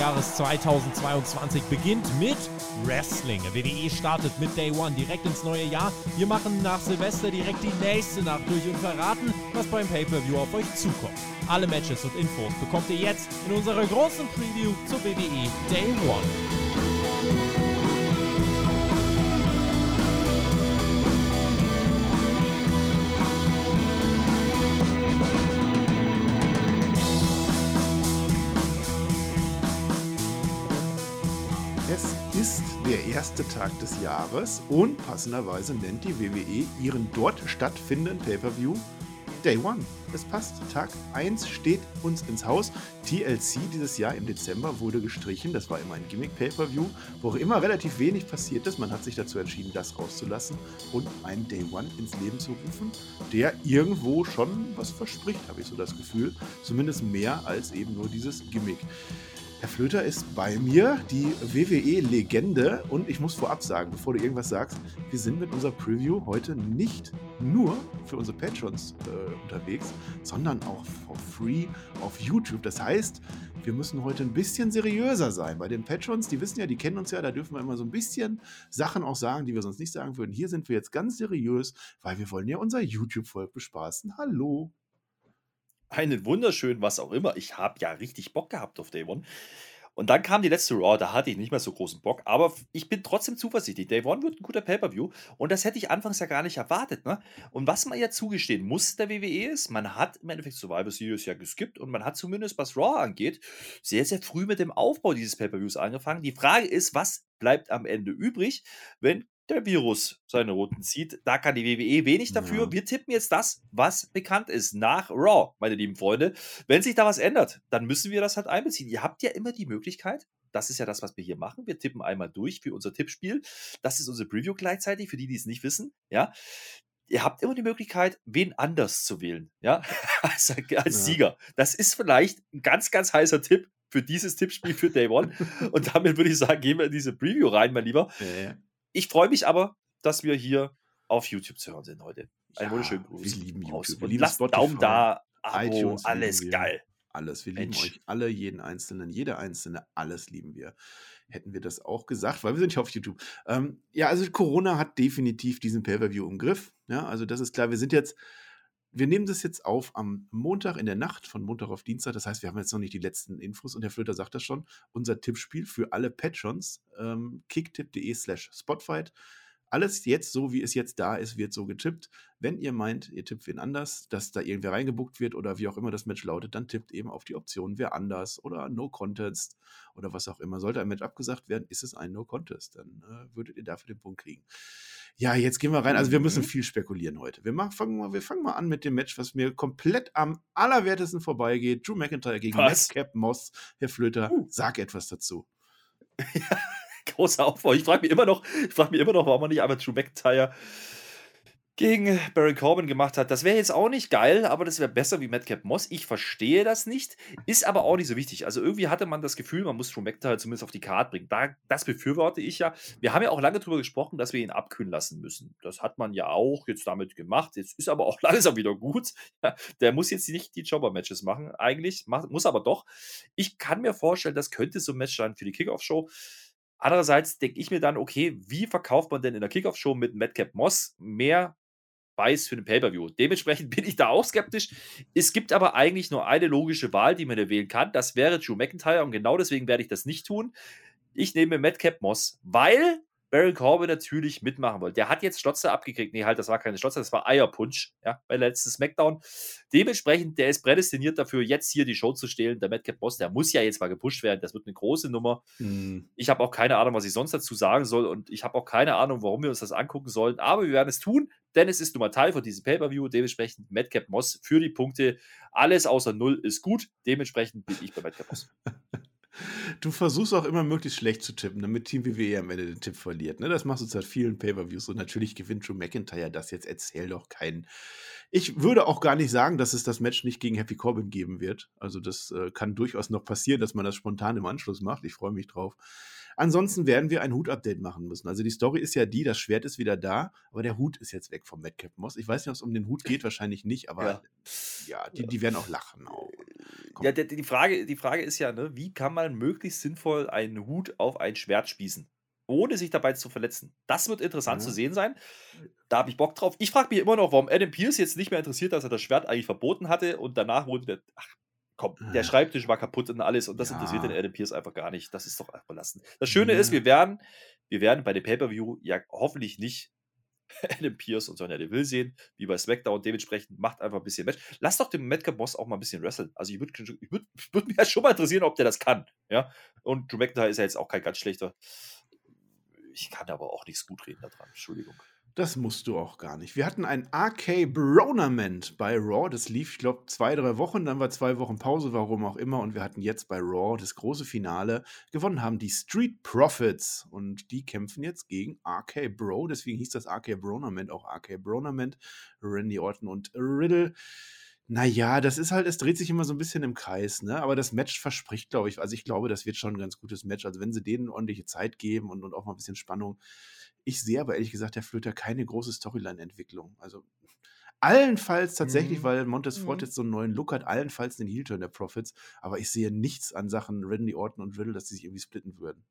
Jahres 2022 beginnt mit Wrestling. WWE startet mit Day One direkt ins neue Jahr. Wir machen nach Silvester direkt die nächste Nacht durch und verraten, was beim Pay-Per-View auf euch zukommt. Alle Matches und Infos bekommt ihr jetzt in unserer großen Preview zur WWE Day One. Erste Tag des Jahres und passenderweise nennt die WWE ihren dort stattfindenden Pay-Per-View Day One. Es passt. Tag 1 steht uns ins Haus. TLC dieses Jahr im Dezember wurde gestrichen. Das war immer ein Gimmick-Pay-Per-View, wo auch immer relativ wenig passiert ist. Man hat sich dazu entschieden, das rauszulassen und einen Day One ins Leben zu rufen, der irgendwo schon was verspricht, habe ich so das Gefühl. Zumindest mehr als eben nur dieses Gimmick. Herr Flöter ist bei mir, die WWE-Legende. Und ich muss vorab sagen, bevor du irgendwas sagst, wir sind mit unserer Preview heute nicht nur für unsere Patrons äh, unterwegs, sondern auch for free auf YouTube. Das heißt, wir müssen heute ein bisschen seriöser sein. Bei den Patrons, die wissen ja, die kennen uns ja, da dürfen wir immer so ein bisschen Sachen auch sagen, die wir sonst nicht sagen würden. Hier sind wir jetzt ganz seriös, weil wir wollen ja unser YouTube-Volk bespaßen. Hallo einen wunderschönen, was auch immer. Ich habe ja richtig Bock gehabt auf Day One. Und dann kam die letzte Raw, da hatte ich nicht mehr so großen Bock, aber ich bin trotzdem zuversichtlich. Day One wird ein guter Pay-Per-View und das hätte ich anfangs ja gar nicht erwartet. Ne? Und was man ja zugestehen muss der WWE ist, man hat im Endeffekt Survivor Series ja geskippt und man hat zumindest, was Raw angeht, sehr, sehr früh mit dem Aufbau dieses Pay-Per-Views angefangen. Die Frage ist, was bleibt am Ende übrig, wenn der Virus seine Routen zieht. Da kann die WWE wenig dafür. Ja. Wir tippen jetzt das, was bekannt ist, nach Raw, meine lieben Freunde. Wenn sich da was ändert, dann müssen wir das halt einbeziehen. Ihr habt ja immer die Möglichkeit, das ist ja das, was wir hier machen. Wir tippen einmal durch für unser Tippspiel. Das ist unser Preview gleichzeitig, für die, die es nicht wissen. Ja, ihr habt immer die Möglichkeit, wen anders zu wählen, ja, als, als ja. Sieger. Das ist vielleicht ein ganz, ganz heißer Tipp für dieses Tippspiel für Day One. Und damit würde ich sagen, gehen wir in diese Preview rein, mein Lieber. Ja, ich freue mich aber, dass wir hier auf YouTube zu hören sind heute. Einen ja, wunderschönen Gruß. Wir lieben YouTube. Wir lieben lasst Spotify, Daumen da, Abo, iTunes alles geil. Alles. Wir Mensch. lieben euch alle, jeden Einzelnen, jeder Einzelne, alles lieben wir. Hätten wir das auch gesagt, weil wir sind ja auf YouTube. Ähm, ja, also Corona hat definitiv diesen Pay-Per-View im Griff. Ja, also das ist klar. Wir sind jetzt wir nehmen das jetzt auf am Montag in der Nacht, von Montag auf Dienstag. Das heißt, wir haben jetzt noch nicht die letzten Infos und Herr Flöter sagt das schon. Unser Tippspiel für alle Patrons, ähm, kicktipp.de slash spotfight. Alles jetzt, so wie es jetzt da ist, wird so getippt. Wenn ihr meint, ihr tippt wen anders, dass da irgendwer reingebuckt wird oder wie auch immer das Match lautet, dann tippt eben auf die Option wer anders oder No Contest oder was auch immer. Sollte ein Match abgesagt werden, ist es ein No Contest. Dann äh, würdet ihr dafür den Punkt kriegen. Ja, jetzt gehen wir rein. Also wir müssen mhm. viel spekulieren heute. Wir, machen, fangen, mal, wir fangen mal an mit dem Match, was mir komplett am allerwertesten vorbeigeht. Drew McIntyre gegen Madcap Moss. Herr Flöter, uh. sag etwas dazu. Ja, großer Aufbau. Ich frage mich immer noch, ich frage mich immer noch, warum man nicht einfach Drew McIntyre gegen Baron Corbin gemacht hat. Das wäre jetzt auch nicht geil, aber das wäre besser wie Madcap Moss. Ich verstehe das nicht, ist aber auch nicht so wichtig. Also irgendwie hatte man das Gefühl, man muss Drew McIntyre zumindest auf die Karte bringen. Da, das befürworte ich ja. Wir haben ja auch lange darüber gesprochen, dass wir ihn abkühlen lassen müssen. Das hat man ja auch jetzt damit gemacht. Jetzt ist aber auch langsam wieder gut. Der muss jetzt nicht die Jobber-Matches machen, eigentlich, muss aber doch. Ich kann mir vorstellen, das könnte so ein Match sein für die Kickoff-Show. Andererseits denke ich mir dann, okay, wie verkauft man denn in der Kickoff-Show mit Madcap Moss mehr Preis für den Pay-Per-View. Dementsprechend bin ich da auch skeptisch. Es gibt aber eigentlich nur eine logische Wahl, die man wählen kann. Das wäre Drew McIntyre und genau deswegen werde ich das nicht tun. Ich nehme Madcap Moss, weil Baron Corbin natürlich mitmachen wollte. Der hat jetzt Stotzer abgekriegt. Nee, halt, das war keine Stotzer, das war Eierpunsch, ja, bei letzten Smackdown. Dementsprechend, der ist prädestiniert dafür, jetzt hier die Show zu stehlen. Der Madcap Boss, der muss ja jetzt mal gepusht werden. Das wird eine große Nummer. Mhm. Ich habe auch keine Ahnung, was ich sonst dazu sagen soll und ich habe auch keine Ahnung, warum wir uns das angucken sollen. Aber wir werden es tun, denn es ist nun mal Teil von diesem Pay-Per-View. Dementsprechend Madcap Moss für die Punkte. Alles außer Null ist gut. Dementsprechend bin ich bei Madcap Moss. Du versuchst auch immer möglichst schlecht zu tippen, damit Team WWE am Ende den Tipp verliert. Ne? Das machst du seit vielen Pay-Per-Views und natürlich gewinnt Drew McIntyre das jetzt. Erzähl doch keinen. Ich würde auch gar nicht sagen, dass es das Match nicht gegen Happy Corbin geben wird. Also, das äh, kann durchaus noch passieren, dass man das spontan im Anschluss macht. Ich freue mich drauf. Ansonsten werden wir ein Hut-Update machen müssen. Also die Story ist ja die, das Schwert ist wieder da, aber der Hut ist jetzt weg vom Madcap Moss. Ich weiß nicht, ob es um den Hut geht, wahrscheinlich nicht, aber ja, ja die, die werden auch lachen. Komm. Ja, die, die, Frage, die Frage ist ja, ne, wie kann man möglichst sinnvoll einen Hut auf ein Schwert spießen, ohne sich dabei zu verletzen? Das wird interessant Ja. zu sehen sein. Da habe ich Bock drauf. Ich frage mich immer noch, warum Adam Pierce jetzt nicht mehr interessiert, dass er das Schwert eigentlich verboten hatte und danach wurde der. Ach, komm, der Ah. Schreibtisch war kaputt und alles und das interessiert Ja. den Adam Pierce einfach gar nicht. Das ist doch einfach belastend. Das Schöne ist, Ja. wir werden, wir werden bei dem Pay-Per-View ja hoffentlich nicht Adam Pierce und Sonja Deville sehen, wie bei SmackDown. Dementsprechend macht einfach ein bisschen Match. Lass doch den Madcap Boss auch mal ein bisschen wresteln. Also ich würde ich würd, würd mich ja schon mal interessieren, ob der das kann. Ja? Und Drew McIntyre ist ja jetzt auch kein ganz schlechter. Ich kann aber auch nichts gut reden daran. Entschuldigung. Das musst du auch gar nicht. Wir hatten ein RK Bronament bei Raw. Das lief, ich glaube, zwei, drei Wochen. Dann war zwei Wochen Pause, warum auch immer. Und wir hatten jetzt bei Raw das große Finale. Gewonnen haben die Street Profits. Und die kämpfen jetzt gegen RK Bro. Deswegen hieß das RK Bronament auch RK Bronament. Randy Orton und Riddle. Naja, das ist halt, es dreht sich immer so ein bisschen im Kreis, ne? Aber das Match verspricht, glaube ich, also ich glaube, das wird schon ein ganz gutes Match. Also wenn sie denen ordentliche Zeit geben und, und auch mal ein bisschen Spannung. Ich sehe aber ehrlich gesagt, Herr Flöter, keine große Storyline-Entwicklung. Also allenfalls tatsächlich, Mhm. weil Montez Ford Mhm. jetzt so einen neuen Look hat, allenfalls den Heel-Turn der Profits. Aber ich sehe nichts an Sachen Randy Orton und Riddle, dass sie sich irgendwie splitten würden.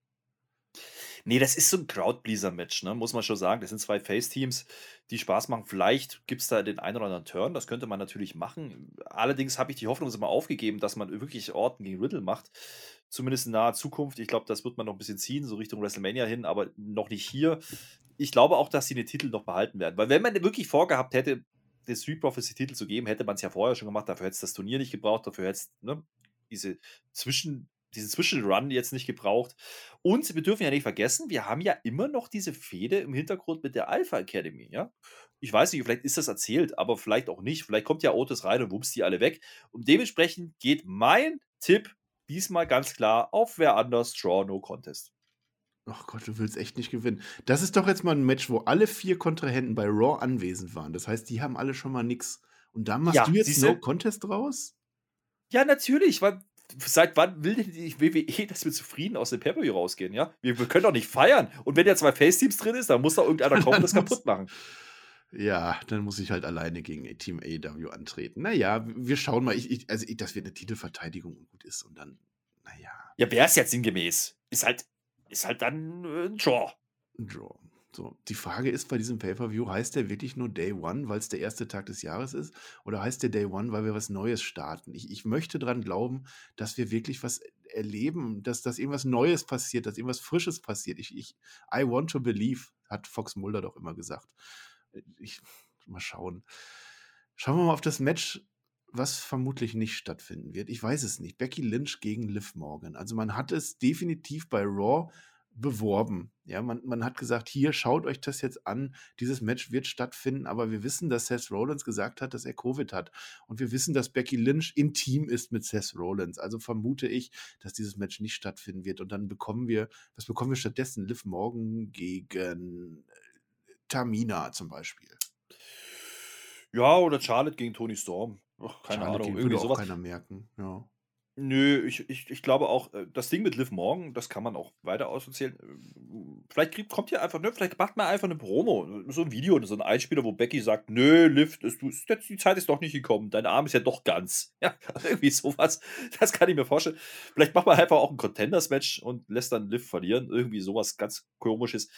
Nee, das ist so ein Crowdpleaser-Match, ne? muss man schon sagen. Das sind zwei Face-Teams, die Spaß machen. Vielleicht gibt es da den einen oder anderen Turn, das könnte man natürlich machen. Allerdings habe ich die Hoffnung immer aufgegeben, dass man wirklich Orton gegen Riddle macht. Zumindest in naher Zukunft. Ich glaube, das wird man noch ein bisschen ziehen, so Richtung WrestleMania hin, aber noch nicht hier. Ich glaube auch, dass sie den Titel noch behalten werden. Weil wenn man wirklich vorgehabt hätte, den Street Prophecy Titel zu geben, hätte man es ja vorher schon gemacht. Dafür hätte es das Turnier nicht gebraucht, dafür hätte es ne, diese Zwischen, diesen Zwischenrun jetzt nicht gebraucht. Und wir dürfen ja nicht vergessen, wir haben ja immer noch diese Fehde im Hintergrund mit der Alpha Academy, ja. Ich weiß nicht, vielleicht ist das erzählt, aber vielleicht auch nicht. Vielleicht kommt ja Otis rein und wumps die alle weg. Und dementsprechend geht mein Tipp diesmal ganz klar auf wer anders Draw No Contest. Ach Gott, du willst echt nicht gewinnen. Das ist doch jetzt mal ein Match, wo alle vier Kontrahenten bei Raw anwesend waren. Das heißt, die haben alle schon mal nix. Und da machst Ja, du jetzt? No Contest raus? Ja, natürlich, weil seit wann will denn die WWE, dass wir zufrieden aus dem Pay-Per-View rausgehen, ja? Wir, wir können doch nicht feiern. Und wenn ja zwei Face-Teams drin ist, dann muss da irgendeiner kommen und das kaputt machen. Ja, dann muss ich halt alleine gegen Team AEW antreten. Naja, wir schauen mal. Ich, ich, also, ich, das wird eine Titelverteidigung gut ist. Und dann, naja, Ja, wäre es jetzt sinngemäß. Ist halt, ist halt dann äh, ein Draw. ein Draw. So, die Frage ist bei diesem Pay-Per-View, heißt der wirklich nur Day One, weil es der erste Tag des Jahres ist? Oder heißt der Day One, weil wir was Neues starten? Ich, ich möchte dran glauben, dass wir wirklich was erleben, dass, dass irgendwas Neues passiert, dass irgendwas Frisches passiert. Ich, ich, I want to believe, hat Fox Mulder doch immer gesagt. Ich, mal schauen. Schauen wir mal auf das Match, was vermutlich nicht stattfinden wird. Ich weiß es nicht. Becky Lynch gegen Liv Morgan. Also man hat es definitiv bei Raw beworben. Ja, man, man hat gesagt, hier schaut euch das jetzt an, dieses Match wird stattfinden, aber wir wissen, dass Seth Rollins gesagt hat, dass er Covid hat. Und wir wissen, dass Becky Lynch intim ist mit Seth Rollins. Also vermute ich, dass dieses Match nicht stattfinden wird. Und dann bekommen wir, was bekommen wir stattdessen? Liv Morgan gegen äh, Tamina zum Beispiel. Ja, oder Charlotte gegen Tony Storm. Ach, keine Charlotte Ahnung, irgendwie würde auch sowas. keiner merken. Ja. Nö, ich, ich, ich glaube auch, äh, das Ding mit Liv Morgan, das kann man auch weiter auserzählen. Ähm, Vielleicht kriegt, kommt hier einfach, ne, vielleicht macht man einfach eine Promo, so ein Video, so ein Einspieler, wo Becky sagt, nö, Liv, das, du, die Zeit ist doch nicht gekommen, dein Arm ist ja doch ganz. Ja, irgendwie sowas, das kann ich mir vorstellen. Vielleicht macht man einfach auch ein Contenders-Match und lässt dann Liv verlieren, irgendwie sowas ganz komisches.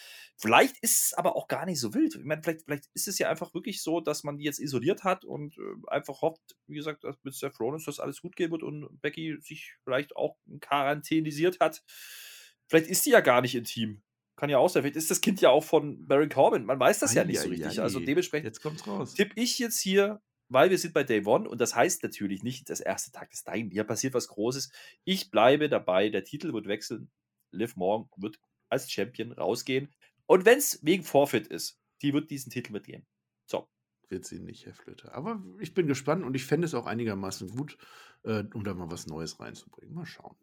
Vielleicht ist es aber auch gar nicht so wild. Ich meine, vielleicht, vielleicht ist es ja einfach wirklich so, dass man die jetzt isoliert hat und äh, einfach hofft, wie gesagt, dass mit Seth Rollins das alles gut gehen wird und Becky sich vielleicht auch quarantänisiert hat. Vielleicht ist die ja gar nicht intim. Kann ja auch sein. Vielleicht ist das Kind ja auch von Baron Corbin. Man weiß das ja nicht so Ei, ei, richtig. ei. Also dementsprechend Jetzt kommt's raus. tippe ich jetzt hier, weil wir sind bei Day One und das heißt natürlich nicht, das erste Tag des Dying. Hier passiert was Großes. Ich bleibe dabei. Der Titel wird wechseln. Liv Morgan wird als Champion rausgehen. Und wenn es wegen Forfeit ist, die wird diesen Titel mitgeben. So. wird sie nicht, Herr Flöter. Aber ich bin gespannt und ich fände es auch einigermaßen gut, äh, um da mal was Neues reinzubringen. Mal schauen.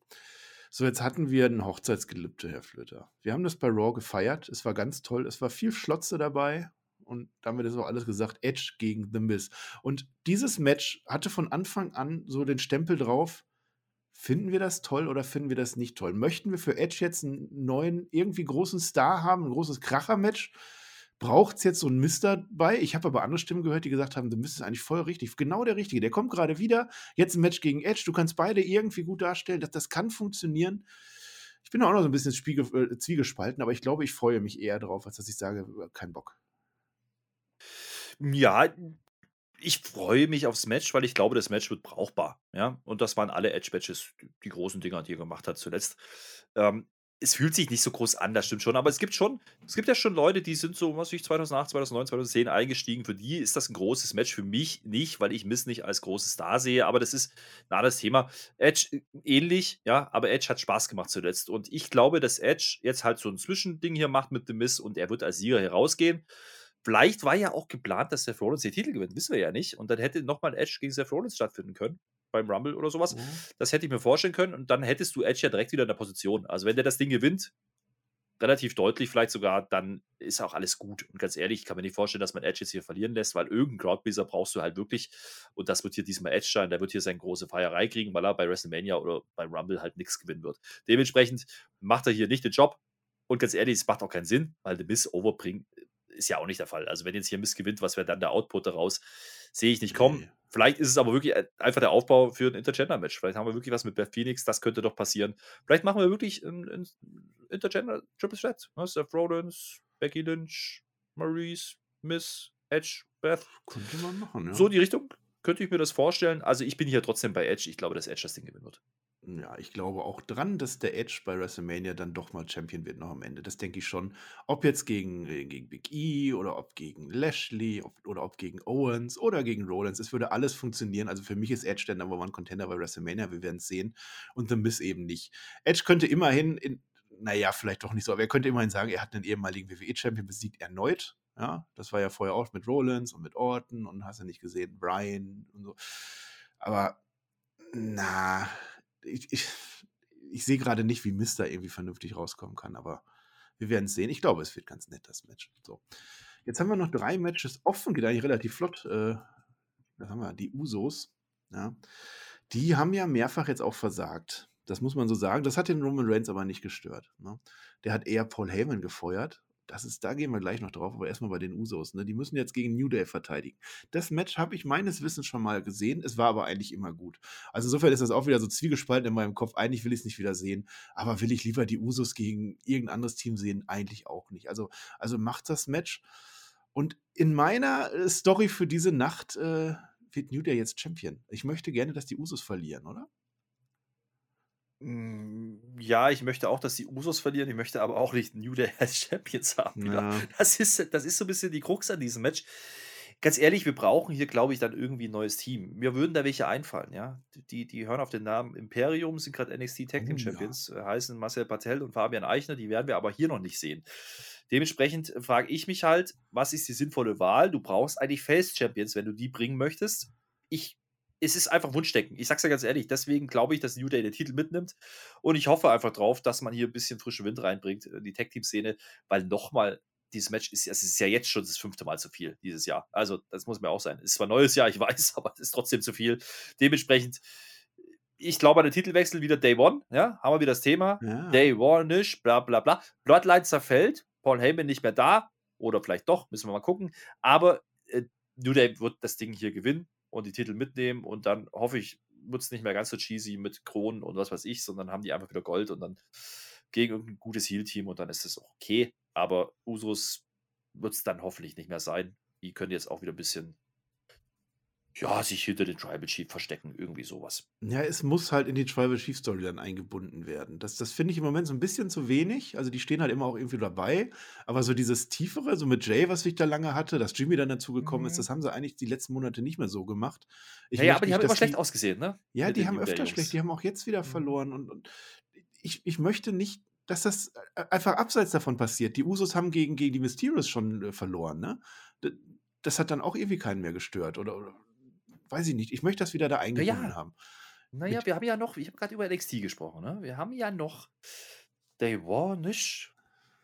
So, jetzt hatten wir ein Hochzeitsgelübde, Herr Flöter. Wir haben das bei Raw gefeiert. Es war ganz toll. Es war viel Schlotze dabei. Und damit ist auch alles gesagt, Edge gegen The Miz. Und dieses Match hatte von Anfang an so den Stempel drauf, finden wir das toll oder finden wir das nicht toll? Möchten wir für Edge jetzt einen neuen, irgendwie großen Star haben, ein großes Kracher-Match? braucht es jetzt so einen Mist dabei. Ich habe aber andere Stimmen gehört, die gesagt haben, Mist ist eigentlich voll richtig. Genau der Richtige. Der kommt gerade wieder. Jetzt ein Match gegen Edge. Du kannst beide irgendwie gut darstellen. Das, das kann funktionieren. Ich bin auch noch so ein bisschen Spiegel, äh, zwiegespalten, aber ich glaube, ich freue mich eher drauf, als dass ich sage, äh, kein Bock. Ja, ich freue mich aufs Match, weil ich glaube, das Match wird brauchbar. Ja, und das waren alle Edge-Matches, die, großen Dinger, die er gemacht hat zuletzt. Ähm, es fühlt sich nicht so groß an, das stimmt schon. Aber es gibt schon, es gibt ja schon Leute, die sind so, was weiß ich, 2008, 2009, 2010 eingestiegen. Für die ist das ein großes Match. Für mich nicht, weil ich Miss nicht als großes Star sehe. Aber das ist ein anderes Thema. Edge äh, ähnlich, ja, aber Edge hat Spaß gemacht zuletzt. Und ich glaube, dass Edge jetzt halt so ein Zwischending hier macht mit The Miss und er wird als Sieger herausgehen. Vielleicht war ja auch geplant, dass Seth Rollins den Titel gewinnt, wissen wir ja nicht. Und dann hätte nochmal ein Edge gegen Seth Rollins stattfinden können beim Rumble oder sowas. Mhm. Das hätte ich mir vorstellen können und dann hättest du Edge ja direkt wieder in der Position. Also wenn der das Ding gewinnt, relativ deutlich vielleicht sogar, dann ist auch alles gut. Und ganz ehrlich, ich kann mir nicht vorstellen, dass man Edge jetzt hier verlieren lässt, weil irgendeinen Crowdpleaser brauchst du halt wirklich. Und das wird hier diesmal Edge sein. Der wird hier seine große Feierei kriegen, weil er bei WrestleMania oder beim Rumble halt nichts gewinnen wird. Dementsprechend macht er hier nicht den Job. Und ganz ehrlich, es macht auch keinen Sinn, weil The Miss overbringen ist ja auch nicht der Fall. Also wenn jetzt hier Miss gewinnt, was wäre dann der Output daraus? Sehe ich nicht kommen. Nee. Vielleicht ist es aber wirklich einfach der Aufbau für ein Intergender-Match. Vielleicht haben wir wirklich was mit Beth Phoenix, das könnte doch passieren. Vielleicht machen wir wirklich ein, ein Intergender Triple Threat. Ne? Seth Rollins, Becky Lynch, Maurice, Miss, Edge, Beth. Könnte man machen, ja. So die Richtung könnte ich mir das vorstellen. Also ich bin hier trotzdem bei Edge. Ich glaube, dass Edge das Ding gewinnen wird. Ja, ich glaube auch dran, dass der Edge bei WrestleMania dann doch mal Champion wird noch am Ende. Das denke ich schon. Ob jetzt gegen, äh, gegen Big E oder ob gegen Lashley ob, oder ob gegen Owens oder gegen Rollins. Es würde alles funktionieren. Also für mich ist Edge der Number One Contender bei WrestleMania. Wir werden es sehen. Und The Miss eben nicht. Edge könnte immerhin, in, naja, vielleicht doch nicht so, aber er könnte immerhin sagen, er hat einen ehemaligen WWE-Champion besiegt erneut. Ja, das war ja vorher auch mit Rollins und mit Orton und hast du nicht gesehen, Brian und so. Aber na, ich, ich, ich sehe gerade nicht, wie Mister irgendwie vernünftig rauskommen kann, aber wir werden es sehen. Ich glaube, es wird ganz nett, das Match. So. Jetzt haben wir noch drei Matches offen, geht eigentlich relativ flott. Äh, da haben wir die Usos. Ja. Die haben ja mehrfach jetzt auch versagt. Das muss man so sagen. Das hat den Roman Reigns aber nicht gestört. Ne? Der hat eher Paul Heyman gefeuert das ist, da gehen wir gleich noch drauf, aber erstmal bei den Usos. Ne? Die müssen jetzt gegen New Day verteidigen. Das Match habe ich meines Wissens schon mal gesehen. Es war aber eigentlich immer gut. Also insofern ist das auch wieder so zwiegespalten in meinem Kopf. Eigentlich will ich es nicht wieder sehen, aber will ich lieber die Usos gegen irgendein anderes Team sehen? Eigentlich auch nicht. Also, also macht das Match. Und in meiner äh, Story für diese Nacht äh, wird New Day jetzt Champion. Ich möchte gerne, dass die Usos verlieren, oder? Hm, ja, ich möchte auch, dass die Usos verlieren. Ich möchte aber auch nicht New Day als Champions haben. Ja. Das, ist, das ist so ein bisschen die Krux an diesem Match. Ganz ehrlich, wir brauchen hier, glaube ich, dann irgendwie ein neues Team. Mir würden da welche einfallen, ja. Die, die hören auf den Namen Imperium, sind gerade NXT Tag Team oh, Champions, ja. Äh, heißen Marcel Patel und Fabian Eichner, die werden wir aber hier noch nicht sehen. Dementsprechend frage ich mich halt, was ist die sinnvolle Wahl? Du brauchst eigentlich Face Champions, wenn du die bringen möchtest. Ich es ist einfach Wunschdenken. Ich sag's ja ganz ehrlich, deswegen glaube ich, dass New Day den Titel mitnimmt. Und ich hoffe einfach drauf, dass man hier ein bisschen frischen Wind reinbringt in die Tag-Team-Szene, weil nochmal, dieses Match ist, es ist ja jetzt schon das fünfte Mal zu viel dieses Jahr. Also, das muss mir auch sein. Es ist zwar neues Jahr, ich weiß, aber es ist trotzdem zu viel. Dementsprechend, ich glaube an den Titelwechsel wieder Day One, ja, haben wir wieder das Thema. Ja. Day One nicht, bla bla bla. Bloodline zerfällt, Paul Heyman nicht mehr da, oder vielleicht doch, müssen wir mal gucken. Aber äh, New Day wird das Ding hier gewinnen und die Titel mitnehmen und dann hoffe ich, wird es nicht mehr ganz so cheesy mit Kronen und was weiß ich, sondern haben die einfach wieder Gold und dann gegen irgendein gutes Heal-Team und dann ist es auch okay. Aber Usos wird es dann hoffentlich nicht mehr sein. Die können jetzt auch wieder ein bisschen ja, sich hinter den Tribal Chief verstecken, irgendwie sowas. Ja, es muss halt in die Tribal Chief Story dann eingebunden werden. Das, das finde ich im Moment so ein bisschen zu wenig. Also die stehen halt immer auch irgendwie dabei. Aber so dieses Tiefere, so mit Jay, was ich da lange hatte, dass Jimmy dann dazugekommen mhm. ist, das haben sie eigentlich die letzten Monate nicht mehr so gemacht. Ich naja, aber die haben immer schlecht ausgesehen, ne? Ja, mit die haben öfter schlecht. Die haben auch jetzt wieder mhm. verloren. Und, und ich, ich möchte nicht dass das äh, einfach abseits davon passiert. Die Usos haben gegen, gegen die Mysterios schon äh, verloren, ne? Das hat dann auch irgendwie keinen mehr gestört. Oder, oder weiß ich nicht, ich möchte das wieder da eingebunden ja. haben. Naja, Mit wir haben ja noch, ich habe gerade über NXT gesprochen, ne? Wir haben ja noch Day One nicht.